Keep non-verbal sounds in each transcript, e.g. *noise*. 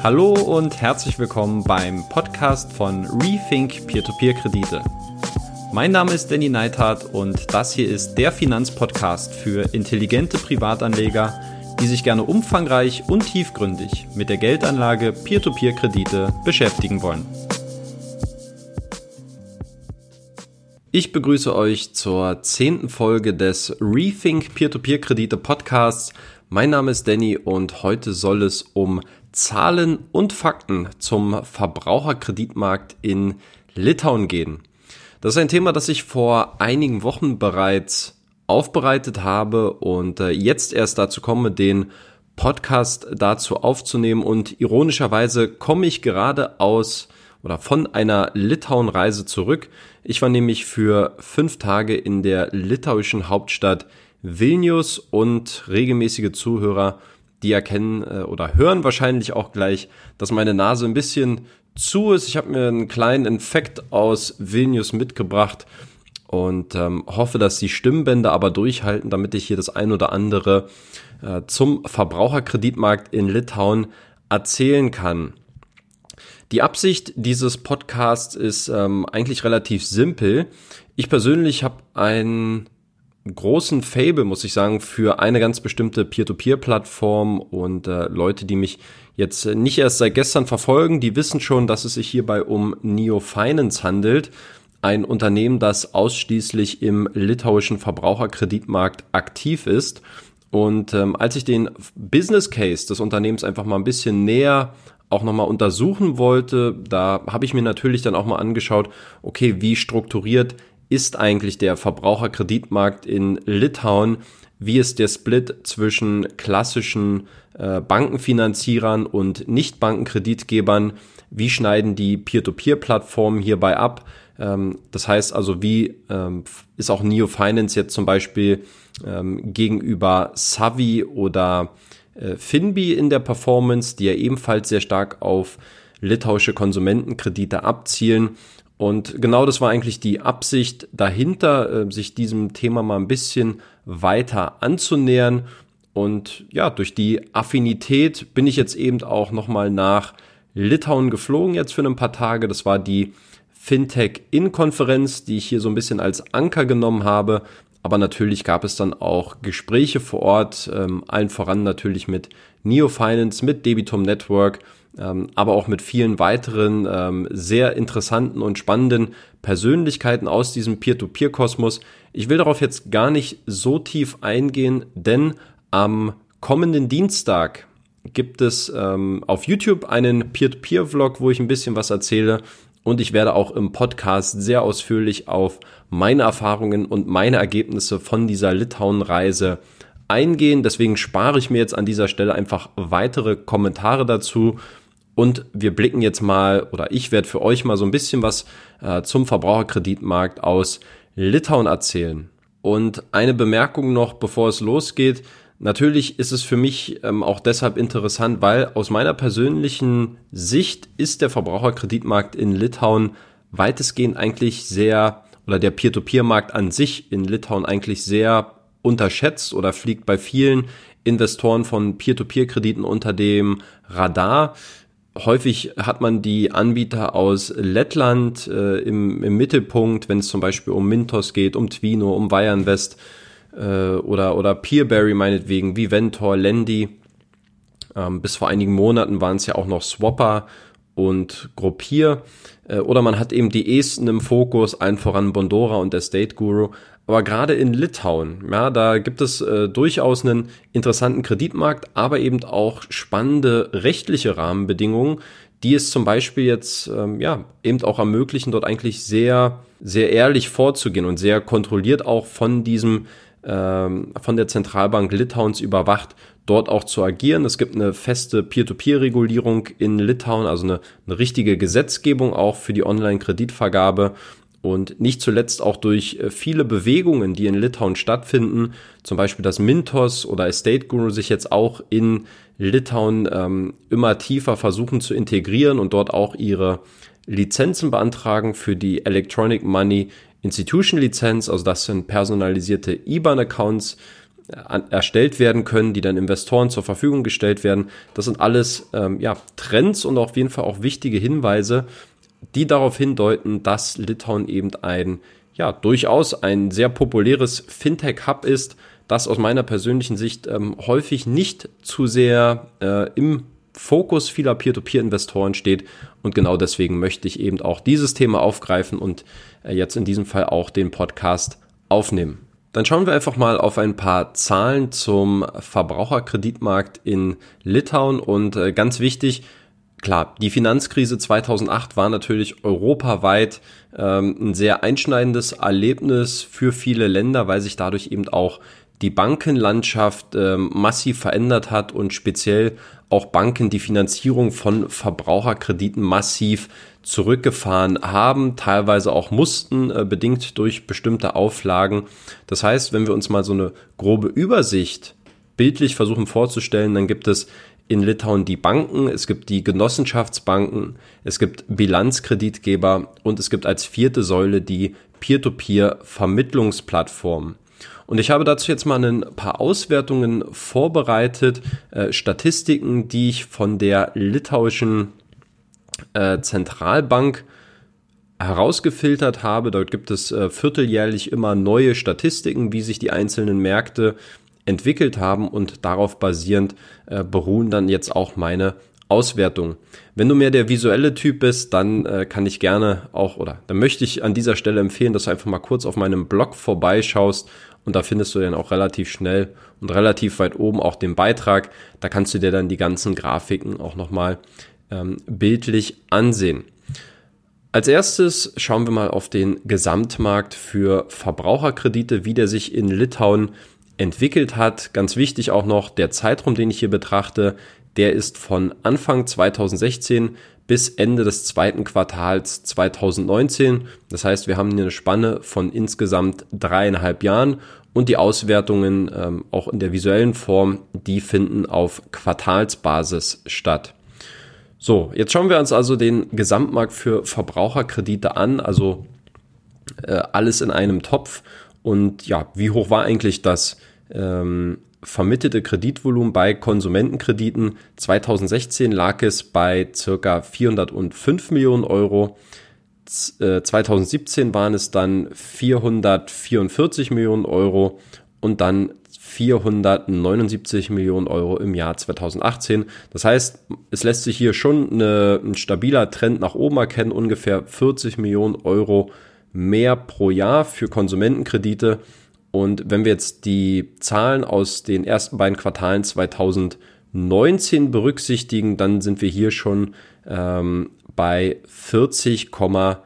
Hallo und herzlich willkommen beim Podcast von Rethink Peer-to-Peer-Kredite. Mein Name ist Danny Neithardt und das hier ist der Finanzpodcast für intelligente Privatanleger, die sich gerne umfangreich und tiefgründig mit der Geldanlage Peer-to-Peer-Kredite beschäftigen wollen. Ich begrüße euch zur zehnten Folge des Rethink Peer-to-Peer-Kredite Podcasts. Mein Name ist Danny und heute soll es um Zahlen und Fakten zum Verbraucherkreditmarkt in Litauen gehen. Das ist ein Thema, das ich vor einigen Wochen bereits aufbereitet habe und äh, jetzt erst dazu komme, den Podcast dazu aufzunehmen und ironischerweise komme ich gerade aus oder von einer Litauen-Reise zurück. Ich war nämlich für fünf Tage in der litauischen Hauptstadt Vilnius und regelmäßige Zuhörer, die erkennen äh, oder hören wahrscheinlich auch gleich, dass meine Nase ein bisschen zu ist. Ich habe mir einen kleinen Infekt aus Vilnius mitgebracht und ähm, hoffe, dass die Stimmbänder aber durchhalten, damit ich hier das ein oder andere äh, zum Verbraucherkreditmarkt in Litauen erzählen kann. Die Absicht dieses Podcasts ist ähm, eigentlich relativ simpel. Ich persönlich habe einen großen Fable, muss ich sagen, für eine ganz bestimmte Peer-to-Peer-Plattform und äh, Leute, die mich jetzt nicht erst seit gestern verfolgen, die wissen schon, dass es sich hierbei um Neo Finance handelt. Ein Unternehmen, das ausschließlich im litauischen Verbraucherkreditmarkt aktiv ist. Und ähm, als ich den Business Case des Unternehmens einfach mal ein bisschen näher auch nochmal untersuchen wollte, da habe ich mir natürlich dann auch mal angeschaut, okay, wie strukturiert ist eigentlich der Verbraucherkreditmarkt in Litauen? Wie ist der Split zwischen klassischen äh, Bankenfinanzierern und Nicht-Bankenkreditgebern? Wie schneiden die Peer-to-Peer-Plattformen hierbei ab? Ähm, das heißt also, wie ähm, ist auch Neo Finance jetzt zum Beispiel ähm, gegenüber Savi oder äh, Finbi in der Performance, die ja ebenfalls sehr stark auf litauische Konsumentenkredite abzielen. Und genau das war eigentlich die Absicht dahinter, äh, sich diesem Thema mal ein bisschen weiter anzunähern. Und ja, durch die Affinität bin ich jetzt eben auch nochmal nach Litauen geflogen jetzt für ein paar Tage. Das war die Fintech-In-Konferenz, die ich hier so ein bisschen als Anker genommen habe. Aber natürlich gab es dann auch Gespräche vor Ort, ähm, allen voran natürlich mit Neo Finance, mit Debitum Network aber auch mit vielen weiteren ähm, sehr interessanten und spannenden Persönlichkeiten aus diesem Peer-to-Peer-Kosmos. Ich will darauf jetzt gar nicht so tief eingehen, denn am kommenden Dienstag gibt es ähm, auf YouTube einen Peer-to-Peer-Vlog, wo ich ein bisschen was erzähle. Und ich werde auch im Podcast sehr ausführlich auf meine Erfahrungen und meine Ergebnisse von dieser Litauen-Reise eingehen. Deswegen spare ich mir jetzt an dieser Stelle einfach weitere Kommentare dazu. Und wir blicken jetzt mal, oder ich werde für euch mal so ein bisschen was äh, zum Verbraucherkreditmarkt aus Litauen erzählen. Und eine Bemerkung noch, bevor es losgeht. Natürlich ist es für mich ähm, auch deshalb interessant, weil aus meiner persönlichen Sicht ist der Verbraucherkreditmarkt in Litauen weitestgehend eigentlich sehr, oder der Peer-to-Peer-Markt an sich in Litauen eigentlich sehr unterschätzt oder fliegt bei vielen Investoren von Peer-to-Peer-Krediten unter dem Radar. Häufig hat man die Anbieter aus Lettland äh, im, im Mittelpunkt, wenn es zum Beispiel um Mintos geht, um Twino, um Wireinvest äh, oder, oder Peerberry meinetwegen, wie Ventor, Lendi. Ähm, bis vor einigen Monaten waren es ja auch noch Swapper und Gruppier. Äh, oder man hat eben die Esten im Fokus, allen voran Bondora und der State Guru. Aber gerade in Litauen, ja, da gibt es äh, durchaus einen interessanten Kreditmarkt, aber eben auch spannende rechtliche Rahmenbedingungen, die es zum Beispiel jetzt ähm, ja eben auch ermöglichen, dort eigentlich sehr sehr ehrlich vorzugehen und sehr kontrolliert auch von diesem ähm, von der Zentralbank Litauens überwacht, dort auch zu agieren. Es gibt eine feste Peer-to-Peer-Regulierung in Litauen, also eine, eine richtige Gesetzgebung auch für die Online-Kreditvergabe und nicht zuletzt auch durch äh, viele Bewegungen, die in Litauen stattfinden, zum Beispiel dass Mintos oder Estate Guru sich jetzt auch in Litauen ähm, immer tiefer versuchen zu integrieren und dort auch ihre Lizenzen beantragen für die Electronic Money Institution Lizenz, also das sind personalisierte IBAN-Accounts, erstellt werden können, die dann Investoren zur Verfügung gestellt werden. Das sind alles ähm, ja, Trends und auf jeden Fall auch wichtige Hinweise, die darauf hindeuten, dass Litauen eben ein ja durchaus ein sehr populäres Fintech-Hub ist, das aus meiner persönlichen Sicht ähm, häufig nicht zu sehr äh, im Fokus vieler Peer-to-Peer-Investoren steht. Und genau deswegen möchte ich eben auch dieses Thema aufgreifen und äh, jetzt in diesem Fall auch den Podcast aufnehmen. Dann schauen wir einfach mal auf ein paar Zahlen zum Verbraucherkreditmarkt in Litauen. Und äh, ganz wichtig, klar, die Finanzkrise 2008 war natürlich europaweit ähm, ein sehr einschneidendes Erlebnis für viele Länder, weil sich dadurch eben auch die Bankenlandschaft ähm, massiv verändert hat und speziell auch Banken die Finanzierung von Verbraucherkrediten massiv zurückgefahren haben, teilweise auch mussten, äh, bedingt durch bestimmte Auflagen. Das heißt, wenn wir uns mal so eine grobe Übersicht bildlich versuchen vorzustellen, dann gibt es in Litauen die Banken, es gibt die Genossenschaftsbanken, es gibt Bilanzkreditgeber und es gibt als vierte Säule die Peer-to-Peer-Vermittlungsplattform. Und ich habe dazu jetzt mal ein paar Auswertungen vorbereitet, äh, Statistiken, die ich von der litauischen äh, Zentralbank herausgefiltert habe. Dort gibt es äh, vierteljährlich immer neue Statistiken, wie sich die einzelnen Märkte entwickelt haben und darauf basierend äh, beruhen dann jetzt auch meine Auswertungen. Wenn du mehr der visuelle Typ bist, dann äh, kann ich gerne auch oder dann möchte ich an dieser Stelle empfehlen, dass du einfach mal kurz auf meinem Blog vorbeischaust und da findest du dann auch relativ schnell und relativ weit oben auch den Beitrag. Da kannst du dir dann die ganzen Grafiken auch nochmal ähm, bildlich ansehen. Als erstes schauen wir mal auf den Gesamtmarkt für Verbraucherkredite, wie der sich in Litauen entwickelt hat. Ganz wichtig auch noch der Zeitraum, den ich hier betrachte, der ist von Anfang 2016 bis Ende des zweiten Quartals 2019. Das heißt, wir haben eine Spanne von insgesamt dreieinhalb Jahren und die Auswertungen ähm, auch in der visuellen Form, die finden auf Quartalsbasis statt. So, jetzt schauen wir uns also den Gesamtmarkt für Verbraucherkredite an, also äh, alles in einem Topf. Und ja, wie hoch war eigentlich das ähm, vermittelte Kreditvolumen bei Konsumentenkrediten? 2016 lag es bei circa 405 Millionen Euro. 2017 äh, waren es dann 444 Millionen Euro und dann 479 Millionen Euro im Jahr 2018. Das heißt, es lässt sich hier schon eine, ein stabiler Trend nach oben erkennen, ungefähr 40 Millionen Euro mehr pro Jahr für Konsumentenkredite. Und wenn wir jetzt die Zahlen aus den ersten beiden Quartalen 2019 berücksichtigen, dann sind wir hier schon ähm, bei 40,4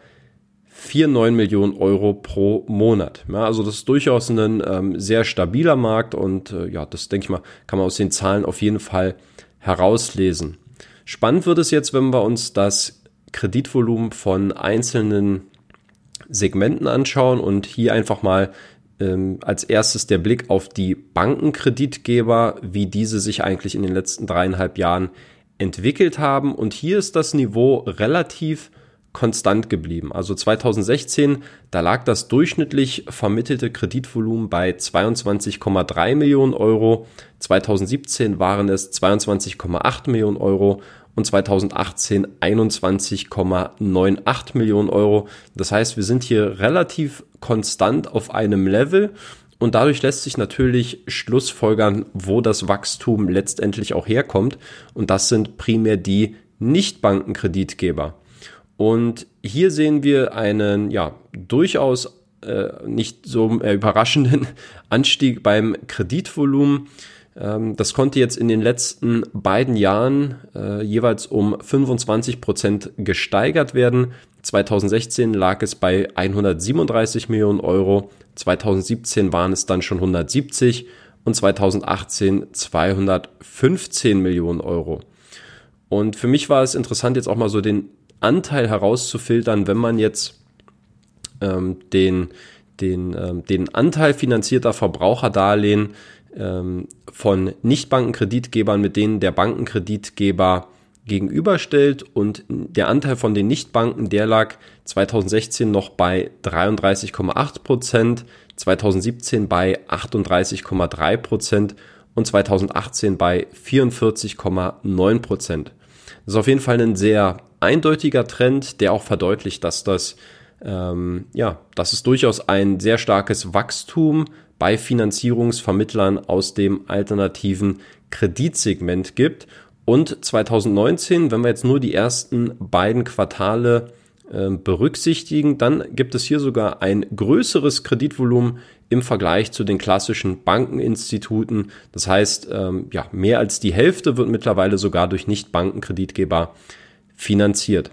4,9 Millionen Euro pro Monat. Ja, also das ist durchaus ein ähm, sehr stabiler Markt und äh, ja, das denke ich mal, kann man aus den Zahlen auf jeden Fall herauslesen. Spannend wird es jetzt, wenn wir uns das Kreditvolumen von einzelnen Segmenten anschauen und hier einfach mal ähm, als erstes der Blick auf die Bankenkreditgeber, wie diese sich eigentlich in den letzten dreieinhalb Jahren entwickelt haben. Und hier ist das Niveau relativ konstant geblieben. Also 2016, da lag das durchschnittlich vermittelte Kreditvolumen bei 22,3 Millionen Euro. 2017 waren es 22,8 Millionen Euro und 2018 21,98 Millionen Euro. Das heißt, wir sind hier relativ konstant auf einem Level und dadurch lässt sich natürlich Schlussfolgern, wo das Wachstum letztendlich auch herkommt. Und das sind primär die Nichtbankenkreditgeber. Und hier sehen wir einen, ja, durchaus äh, nicht so äh, überraschenden *laughs* Anstieg beim Kreditvolumen. Ähm, das konnte jetzt in den letzten beiden Jahren äh, jeweils um 25 Prozent gesteigert werden. 2016 lag es bei 137 Millionen Euro, 2017 waren es dann schon 170 und 2018 215 Millionen Euro. Und für mich war es interessant, jetzt auch mal so den Anteil herauszufiltern, wenn man jetzt ähm, den, den, ähm, den Anteil finanzierter Verbraucherdarlehen ähm, von Nichtbankenkreditgebern, mit denen der Bankenkreditgeber gegenüberstellt und der Anteil von den Nichtbanken, der lag 2016 noch bei 33,8 Prozent, 2017 bei 38,3 Prozent und 2018 bei 44,9 Prozent. Das ist auf jeden Fall ein sehr eindeutiger Trend, der auch verdeutlicht, dass das ähm, ja, dass es durchaus ein sehr starkes Wachstum bei Finanzierungsvermittlern aus dem alternativen Kreditsegment gibt. Und 2019, wenn wir jetzt nur die ersten beiden Quartale äh, berücksichtigen, dann gibt es hier sogar ein größeres Kreditvolumen im Vergleich zu den klassischen Bankeninstituten. Das heißt, ähm, ja, mehr als die Hälfte wird mittlerweile sogar durch Nicht-Bankenkreditgeber finanziert.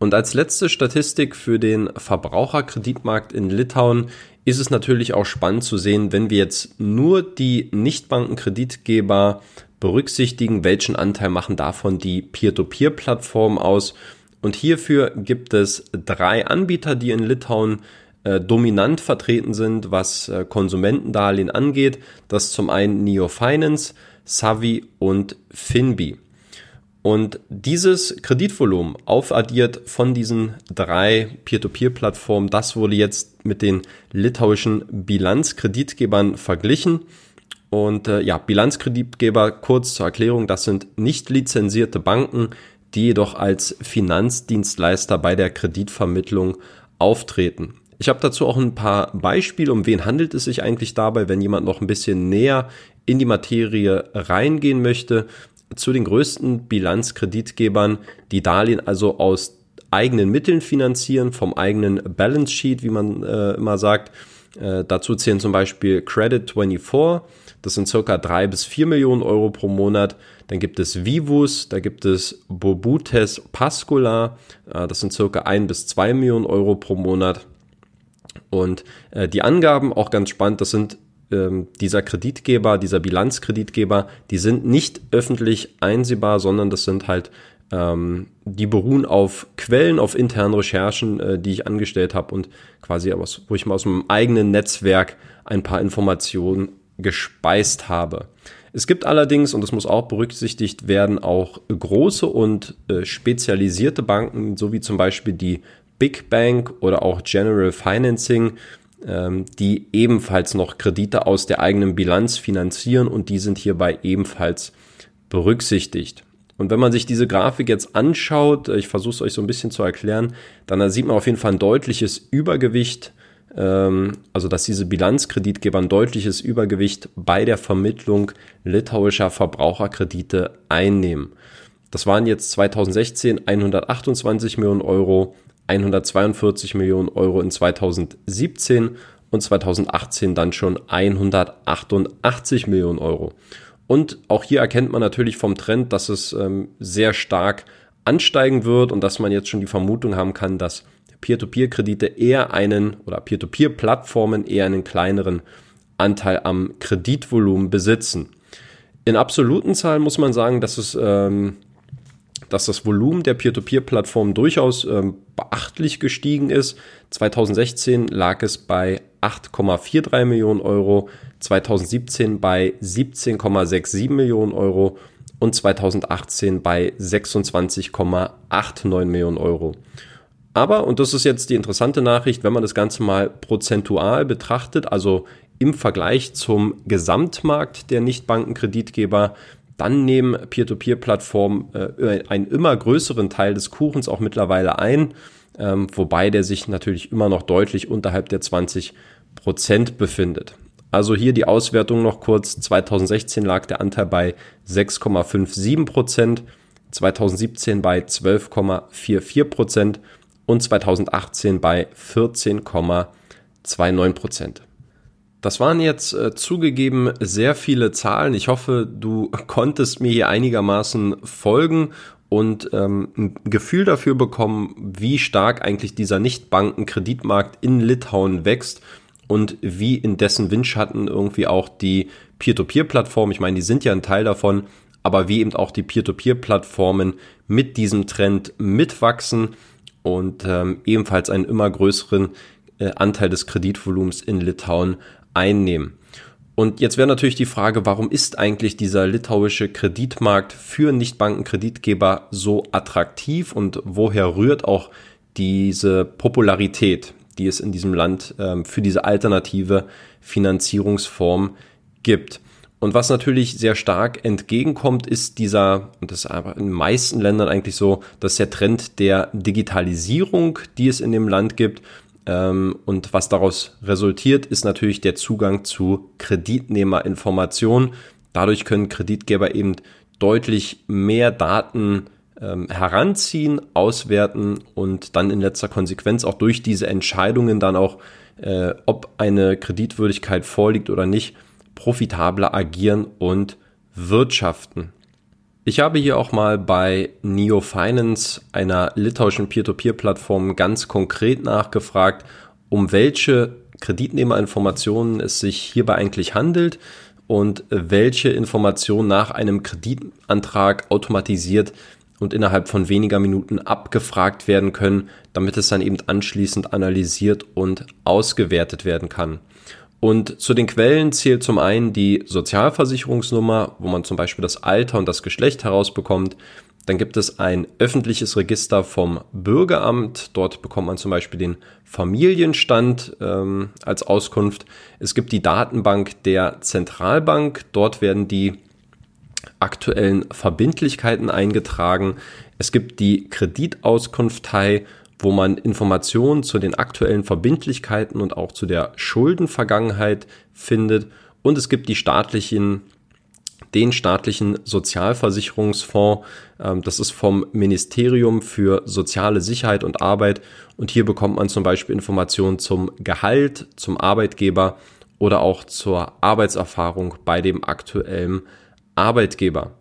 Und als letzte Statistik für den Verbraucherkreditmarkt in Litauen ist es natürlich auch spannend zu sehen, wenn wir jetzt nur die Nichtbankenkreditgeber berücksichtigen, welchen Anteil machen davon die Peer-to-Peer-Plattformen aus. Und hierfür gibt es drei Anbieter, die in Litauen äh, dominant vertreten sind, was äh, Konsumentendarlehen angeht. Das ist zum einen Neo Finance, Savi und Finbi. Und dieses Kreditvolumen aufaddiert von diesen drei Peer-to-Peer-Plattformen, das wurde jetzt mit den litauischen Bilanzkreditgebern verglichen. Und äh, ja, Bilanzkreditgeber, kurz zur Erklärung, das sind nicht lizenzierte Banken, die jedoch als Finanzdienstleister bei der Kreditvermittlung auftreten. Ich habe dazu auch ein paar Beispiele, um wen handelt es sich eigentlich dabei, wenn jemand noch ein bisschen näher in die Materie reingehen möchte zu den größten Bilanzkreditgebern, die Darlehen also aus eigenen Mitteln finanzieren, vom eigenen Balance Sheet, wie man äh, immer sagt. Äh, dazu zählen zum Beispiel Credit 24, das sind circa drei bis vier Millionen Euro pro Monat. Dann gibt es Vivus, da gibt es Bobutes Pascula, äh, das sind circa ein bis zwei Millionen Euro pro Monat. Und äh, die Angaben, auch ganz spannend, das sind ähm, dieser Kreditgeber, dieser Bilanzkreditgeber, die sind nicht öffentlich einsehbar, sondern das sind halt ähm, die beruhen auf Quellen, auf internen Recherchen, äh, die ich angestellt habe und quasi aus, wo ich mal aus meinem eigenen Netzwerk ein paar Informationen gespeist habe. Es gibt allerdings, und das muss auch berücksichtigt werden, auch große und äh, spezialisierte Banken, so wie zum Beispiel die Big Bank oder auch General Financing, die ebenfalls noch Kredite aus der eigenen Bilanz finanzieren und die sind hierbei ebenfalls berücksichtigt. Und wenn man sich diese Grafik jetzt anschaut, ich versuche es euch so ein bisschen zu erklären, dann sieht man auf jeden Fall ein deutliches Übergewicht, ähm, also dass diese Bilanzkreditgeber ein deutliches Übergewicht bei der Vermittlung litauischer Verbraucherkredite einnehmen. Das waren jetzt 2016 128 Millionen Euro, 142 Millionen Euro in 2017 und 2018 dann schon 188 Millionen Euro. Und auch hier erkennt man natürlich vom Trend, dass es ähm, sehr stark ansteigen wird und dass man jetzt schon die Vermutung haben kann, dass Peer-to-Peer-Kredite eher einen oder Peer-to-Peer-Plattformen eher einen kleineren Anteil am Kreditvolumen besitzen. In absoluten Zahlen muss man sagen, dass es ähm, dass das Volumen der Peer-to-Peer-Plattform durchaus ähm, beachtlich gestiegen ist. 2016 lag es bei 8,43 Millionen Euro, 2017 bei 17,67 Millionen Euro und 2018 bei 26,89 Millionen Euro. Aber, und das ist jetzt die interessante Nachricht, wenn man das Ganze mal prozentual betrachtet, also im Vergleich zum Gesamtmarkt der Nichtbankenkreditgeber, dann nehmen Peer-to-Peer-Plattformen äh, einen immer größeren Teil des Kuchens auch mittlerweile ein, ähm, wobei der sich natürlich immer noch deutlich unterhalb der 20 Prozent befindet. Also hier die Auswertung noch kurz. 2016 lag der Anteil bei 6,57 Prozent, 2017 bei 12,44 Prozent und 2018 bei 14,29 Prozent. Das waren jetzt äh, zugegeben sehr viele Zahlen. Ich hoffe, du *laughs* konntest mir hier einigermaßen folgen und ähm, ein Gefühl dafür bekommen, wie stark eigentlich dieser Nichtbankenkreditmarkt in Litauen wächst und wie in dessen Windschatten irgendwie auch die Peer-to-Peer-Plattformen, ich meine, die sind ja ein Teil davon, aber wie eben auch die Peer-to-Peer-Plattformen mit diesem Trend mitwachsen und ähm, ebenfalls einen immer größeren äh, Anteil des Kreditvolumens in Litauen einnehmen. Und jetzt wäre natürlich die Frage, warum ist eigentlich dieser litauische Kreditmarkt für Nichtbankenkreditgeber so attraktiv und woher rührt auch diese Popularität, die es in diesem Land ähm, für diese alternative Finanzierungsform gibt? Und was natürlich sehr stark entgegenkommt, ist dieser, und das ist einfach in den meisten Ländern eigentlich so, dass der Trend der Digitalisierung, die es in dem Land gibt. Ähm, und was daraus resultiert, ist natürlich der Zugang zu Kreditnehmerinformationen. Dadurch können Kreditgeber eben deutlich mehr Daten ähm, heranziehen, auswerten und dann in letzter Konsequenz auch durch diese Entscheidungen dann auch, äh, ob eine Kreditwürdigkeit vorliegt oder nicht, profitabler agieren und wirtschaften. Ich habe hier auch mal bei Neo Finance, einer litauischen Peer-to-Peer-Plattform, ganz konkret nachgefragt, um welche Kreditnehmerinformationen es sich hierbei eigentlich handelt und welche Informationen nach einem Kreditantrag automatisiert und innerhalb von weniger Minuten abgefragt werden können, damit es dann eben anschließend analysiert und ausgewertet werden kann. Und zu den Quellen zählt zum einen die Sozialversicherungsnummer, wo man zum Beispiel das Alter und das Geschlecht herausbekommt. Dann gibt es ein öffentliches Register vom Bürgeramt. Dort bekommt man zum Beispiel den Familienstand ähm, als Auskunft. Es gibt die Datenbank der Zentralbank. Dort werden die aktuellen Verbindlichkeiten eingetragen. Es gibt die Kreditauskunftei wo man Informationen zu den aktuellen Verbindlichkeiten und auch zu der Schuldenvergangenheit findet. Und es gibt die staatlichen, den staatlichen Sozialversicherungsfonds. Ähm, das ist vom Ministerium für soziale Sicherheit und Arbeit. Und hier bekommt man zum Beispiel Informationen zum Gehalt, zum Arbeitgeber oder auch zur Arbeitserfahrung bei dem aktuellen Arbeitgeber.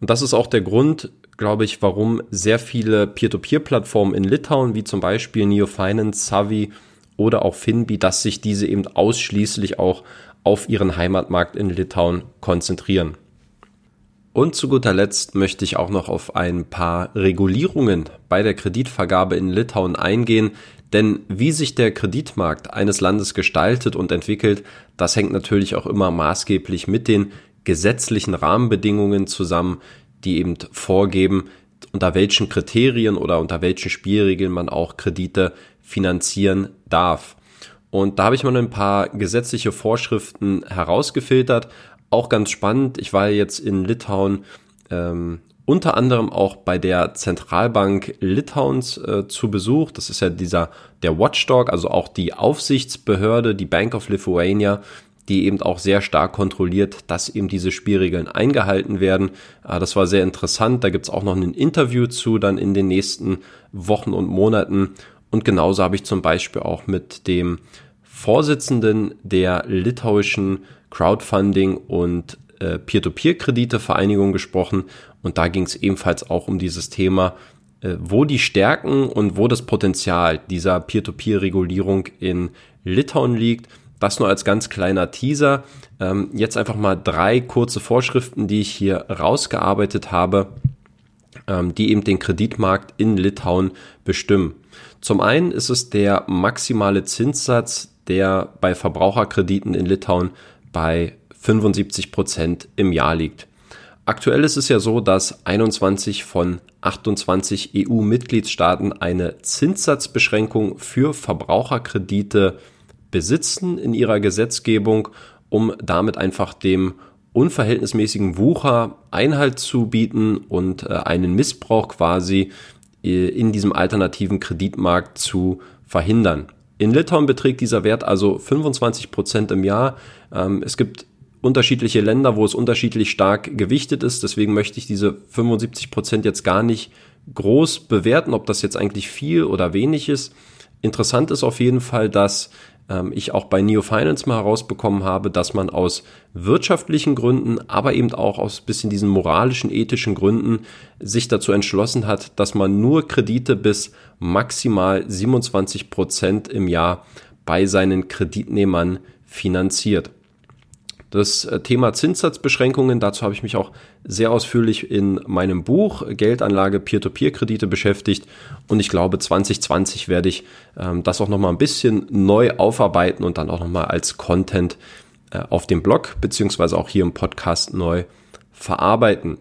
Und das ist auch der Grund, glaube ich, warum sehr viele Peer-to-Peer-Plattformen in Litauen, wie zum Beispiel NeoFinance, Savi oder auch Finbi, dass sich diese eben ausschließlich auch auf ihren Heimatmarkt in Litauen konzentrieren. Und zu guter Letzt möchte ich auch noch auf ein paar Regulierungen bei der Kreditvergabe in Litauen eingehen, denn wie sich der Kreditmarkt eines Landes gestaltet und entwickelt, das hängt natürlich auch immer maßgeblich mit den gesetzlichen Rahmenbedingungen zusammen, die eben vorgeben, unter welchen Kriterien oder unter welchen Spielregeln man auch Kredite finanzieren darf. Und da habe ich mal ein paar gesetzliche Vorschriften herausgefiltert. Auch ganz spannend. Ich war jetzt in Litauen ähm, unter anderem auch bei der Zentralbank Litauens äh, zu Besuch. Das ist ja dieser der Watchdog, also auch die Aufsichtsbehörde, die Bank of Lithuania, die eben auch sehr stark kontrolliert, dass eben diese Spielregeln eingehalten werden. Ah, das war sehr interessant. Da gibt's auch noch ein Interview zu dann in den nächsten Wochen und Monaten. Und genauso habe ich zum Beispiel auch mit dem Vorsitzenden der litauischen Crowdfunding und äh, Peer-to-Peer-Kredite-Vereinigung gesprochen. Und da ging es ebenfalls auch um dieses Thema, äh, wo die Stärken und wo das Potenzial dieser Peer-to-Peer-Regulierung in Litauen liegt. Das nur als ganz kleiner Teaser. Ähm, jetzt einfach mal drei kurze Vorschriften, die ich hier rausgearbeitet habe, ähm, die eben den Kreditmarkt in Litauen bestimmen. Zum einen ist es der maximale Zinssatz, der bei Verbraucherkrediten in Litauen bei 75 Prozent im Jahr liegt. Aktuell ist es ja so, dass 21 von 28 EU-Mitgliedstaaten eine Zinssatzbeschränkung für Verbraucherkredite besitzen in ihrer Gesetzgebung, um damit einfach dem unverhältnismäßigen Wucher Einhalt zu bieten und äh, einen Missbrauch quasi äh, in diesem alternativen Kreditmarkt zu verhindern. In Litauen beträgt dieser Wert also 25 Prozent im Jahr. Ähm, es gibt unterschiedliche Länder, wo es unterschiedlich stark gewichtet ist. Deswegen möchte ich diese 75 Prozent jetzt gar nicht groß bewerten, ob das jetzt eigentlich viel oder wenig ist. Interessant ist auf jeden Fall, dass ähm, ich auch bei Neo Finance mal herausbekommen habe, dass man aus wirtschaftlichen Gründen, aber eben auch aus bisschen diesen moralischen, ethischen Gründen sich dazu entschlossen hat, dass man nur Kredite bis maximal 27 Prozent im Jahr bei seinen Kreditnehmern finanziert. Das äh, Thema Zinssatzbeschränkungen, dazu habe ich mich auch sehr ausführlich in meinem Buch Geldanlage Peer-to-Peer-Kredite beschäftigt und ich glaube 2020 werde ich ähm, das auch nochmal ein bisschen neu aufarbeiten und dann auch nochmal als Content äh, auf dem Blog beziehungsweise auch hier im Podcast neu verarbeiten.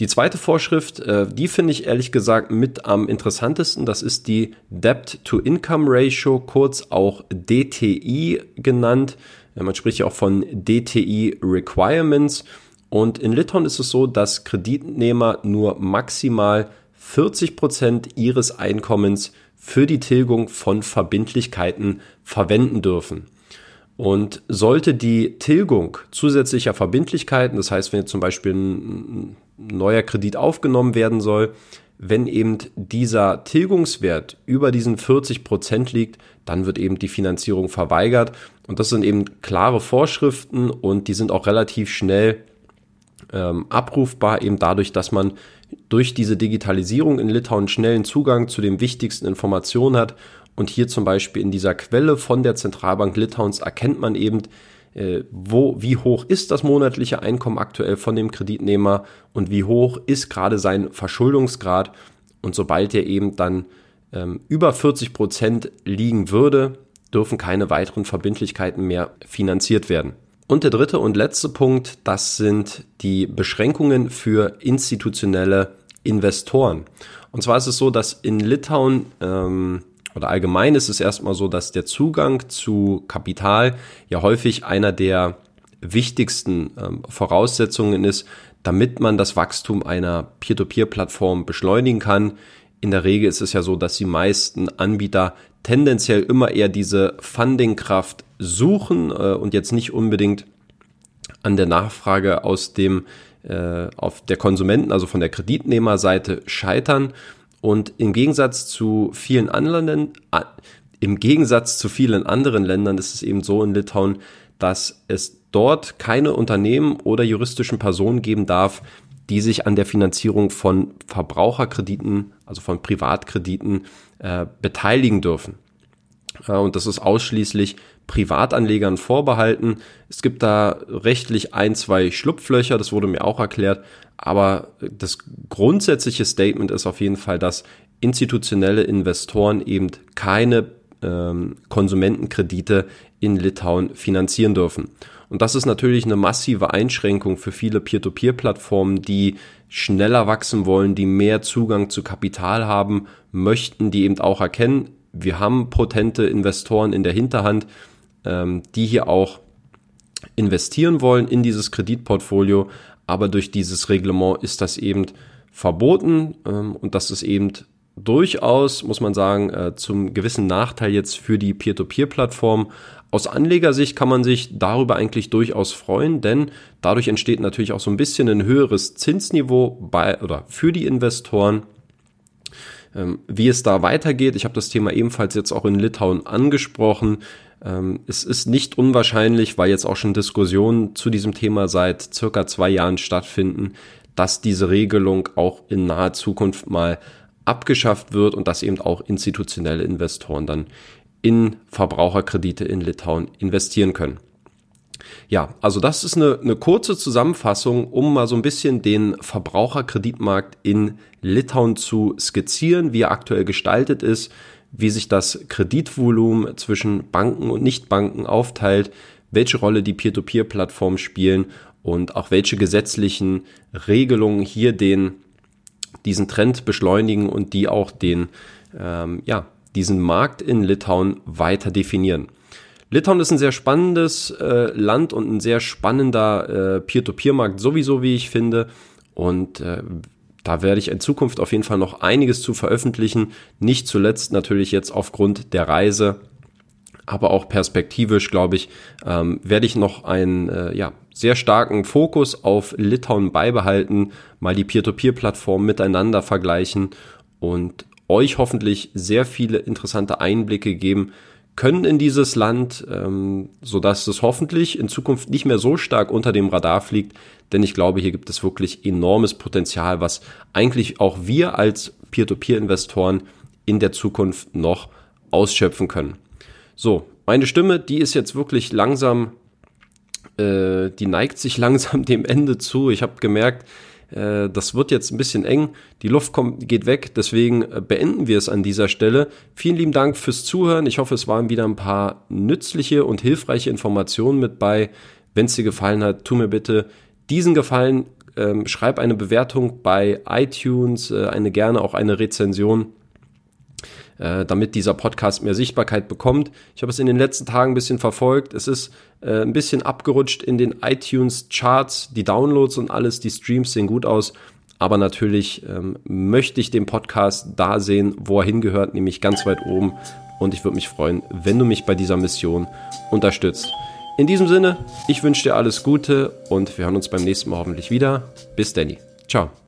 Die zweite Vorschrift, äh, die finde ich ehrlich gesagt mit am interessantesten. Das ist die Debt-to-Income Ratio, kurz auch DTI genannt. Man spricht ja auch von DTI Requirements. Und in Litauen ist es so, dass Kreditnehmer nur maximal 40 Prozent ihres Einkommens für die Tilgung von Verbindlichkeiten verwenden dürfen. Und sollte die Tilgung zusätzlicher Verbindlichkeiten, das heißt, wenn jetzt zum Beispiel ein neuer Kredit aufgenommen werden soll, wenn eben dieser Tilgungswert über diesen 40 Prozent liegt, dann wird eben die Finanzierung verweigert. Und das sind eben klare Vorschriften und die sind auch relativ schnell ähm, abrufbar, eben dadurch, dass man durch diese Digitalisierung in Litauen schnellen Zugang zu den wichtigsten Informationen hat und hier zum Beispiel in dieser Quelle von der Zentralbank Litauens erkennt man eben, wo, wie hoch ist das monatliche Einkommen aktuell von dem Kreditnehmer und wie hoch ist gerade sein Verschuldungsgrad. Und sobald er eben dann ähm, über 40 Prozent liegen würde, dürfen keine weiteren Verbindlichkeiten mehr finanziert werden. Und der dritte und letzte Punkt, das sind die Beschränkungen für institutionelle Investoren. Und zwar ist es so, dass in Litauen ähm, oder allgemein ist es erstmal so, dass der Zugang zu Kapital ja häufig einer der wichtigsten ähm, Voraussetzungen ist, damit man das Wachstum einer Peer-to-Peer-Plattform beschleunigen kann. In der Regel ist es ja so, dass die meisten Anbieter tendenziell immer eher diese Fundingkraft suchen äh, und jetzt nicht unbedingt an der Nachfrage aus dem äh, auf der Konsumenten, also von der Kreditnehmerseite scheitern. Und im Gegensatz zu vielen anderen, im Gegensatz zu vielen anderen Ländern ist es eben so in Litauen, dass es dort keine Unternehmen oder juristischen Personen geben darf, die sich an der Finanzierung von Verbraucherkrediten, also von Privatkrediten, äh, beteiligen dürfen. Äh, und das ist ausschließlich Privatanlegern vorbehalten. Es gibt da rechtlich ein, zwei Schlupflöcher, das wurde mir auch erklärt, aber das grundsätzliche Statement ist auf jeden Fall, dass institutionelle Investoren eben keine ähm, Konsumentenkredite in Litauen finanzieren dürfen. Und das ist natürlich eine massive Einschränkung für viele Peer-to-Peer-Plattformen, die schneller wachsen wollen, die mehr Zugang zu Kapital haben möchten, die eben auch erkennen, wir haben potente Investoren in der Hinterhand, ähm, die hier auch investieren wollen in dieses Kreditportfolio, aber durch dieses Reglement ist das eben verboten ähm, und das ist eben durchaus, muss man sagen, äh, zum gewissen Nachteil jetzt für die Peer-to-Peer-Plattform. Aus Anlegersicht kann man sich darüber eigentlich durchaus freuen, denn dadurch entsteht natürlich auch so ein bisschen ein höheres Zinsniveau bei oder für die Investoren. Ähm, wie es da weitergeht, ich habe das Thema ebenfalls jetzt auch in Litauen angesprochen. Ähm, es ist nicht unwahrscheinlich, weil jetzt auch schon Diskussionen zu diesem Thema seit circa zwei Jahren stattfinden, dass diese Regelung auch in naher Zukunft mal abgeschafft wird und dass eben auch institutionelle Investoren dann in Verbraucherkredite in Litauen investieren können. Ja, also das ist eine, eine kurze Zusammenfassung, um mal so ein bisschen den Verbraucherkreditmarkt in Litauen zu skizzieren, wie er aktuell gestaltet ist, wie sich das Kreditvolumen zwischen Banken und Nichtbanken aufteilt, welche Rolle die Peer-to-Peer-Plattformen spielen und auch welche gesetzlichen Regelungen hier den, diesen Trend beschleunigen und die auch den, ähm, ja, diesen Markt in Litauen weiter definieren. Litauen ist ein sehr spannendes äh, Land und ein sehr spannender äh, Peer-to-Peer-Markt sowieso, wie ich finde. Und äh, da werde ich in Zukunft auf jeden Fall noch einiges zu veröffentlichen. Nicht zuletzt natürlich jetzt aufgrund der Reise, aber auch perspektivisch, glaube ich, ähm, werde ich noch einen äh, ja, sehr starken Fokus auf Litauen beibehalten, mal die Peer-to-Peer-Plattformen miteinander vergleichen und euch hoffentlich sehr viele interessante Einblicke geben können in dieses Land, ähm, sodass es hoffentlich in Zukunft nicht mehr so stark unter dem Radar fliegt, denn ich glaube, hier gibt es wirklich enormes Potenzial, was eigentlich auch wir als Peer-to-Peer-Investoren in der Zukunft noch ausschöpfen können. So, meine Stimme, die ist jetzt wirklich langsam, äh, die neigt sich *laughs* langsam dem Ende zu. Ich habe gemerkt, äh, das wird jetzt ein bisschen eng, die Luft kommt, geht weg, deswegen äh, beenden wir es an dieser Stelle. Vielen lieben Dank fürs Zuhören. Ich hoffe, es waren wieder ein paar nützliche und hilfreiche Informationen mit bei. Wenn es dir gefallen hat, tu mir bitte diesen Gefallen, ähm, schreib eine Bewertung bei iTunes, äh, eine gerne auch eine Rezension äh, damit dieser Podcast mehr Sichtbarkeit bekommt. Ich habe es in den letzten Tagen ein bisschen verfolgt. Es ist äh, ein bisschen abgerutscht in den iTunes-Charts. Die Downloads und alles, die Streams sehen gut aus. Aber natürlich ähm, möchte ich den Podcast da sehen, wo er hingehört, nämlich ganz weit oben. Und ich würde mich freuen, wenn du mich bei dieser Mission unterstützt. In diesem Sinne, ich wünsche dir alles Gute und wir hören uns beim nächsten Mal hoffentlich wieder. Bis Danny. Ciao.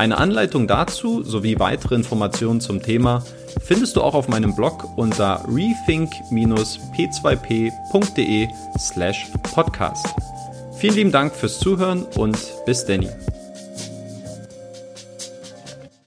Eine Anleitung dazu sowie weitere Informationen zum Thema findest du auch auf meinem Blog unter rethink-p2p.de slash podcast. Vielen lieben Dank fürs Zuhören und bis Danny.